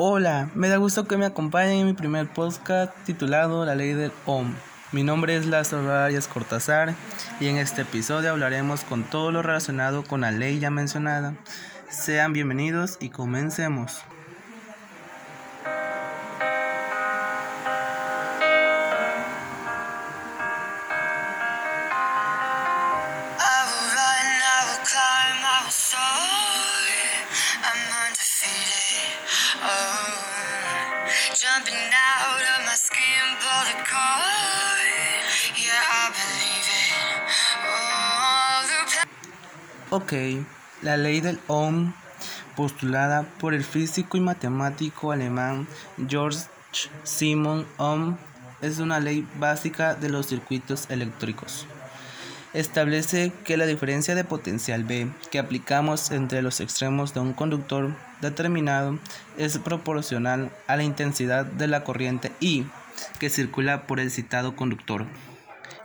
Hola, me da gusto que me acompañen en mi primer podcast titulado La Ley del OM. Mi nombre es Lázaro Arias Cortázar y en este episodio hablaremos con todo lo relacionado con la ley ya mencionada. Sean bienvenidos y comencemos. Ok, la ley del Ohm, postulada por el físico y matemático alemán George Simon Ohm, es una ley básica de los circuitos eléctricos. Establece que la diferencia de potencial B que aplicamos entre los extremos de un conductor determinado es proporcional a la intensidad de la corriente I que circula por el citado conductor.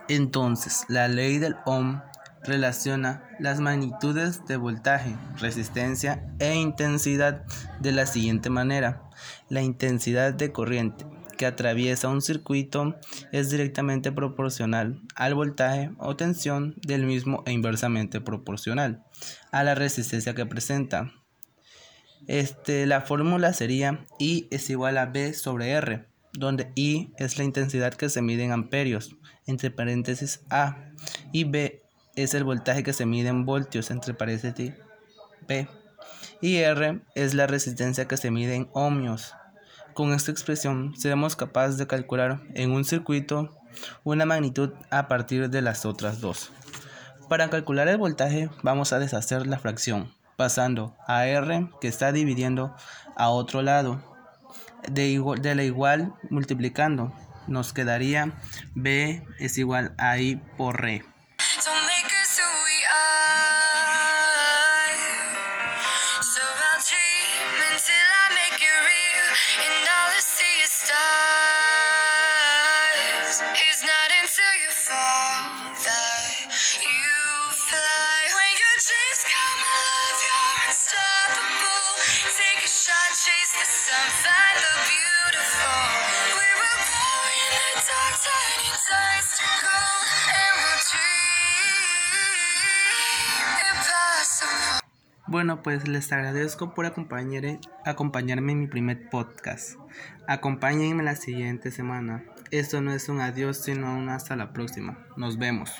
Entonces, la ley del Ohm relaciona las magnitudes de voltaje, resistencia e intensidad de la siguiente manera. La intensidad de corriente que atraviesa un circuito es directamente proporcional al voltaje o tensión del mismo e inversamente proporcional a la resistencia que presenta. Este, la fórmula sería I es igual a B sobre R, donde I es la intensidad que se mide en amperios, entre paréntesis A, y B es el voltaje que se mide en voltios, entre paréntesis P, y R es la resistencia que se mide en ohmios. Con esta expresión seremos capaces de calcular en un circuito una magnitud a partir de las otras dos. Para calcular el voltaje vamos a deshacer la fracción, pasando a R que está dividiendo a otro lado, de, la igual multiplicando, nos quedaría B es igual a I por R. Bueno, pues les agradezco por acompañar, acompañarme en mi primer podcast. Acompáñenme la siguiente semana. Esto no es un adiós, sino un hasta la próxima. Nos vemos.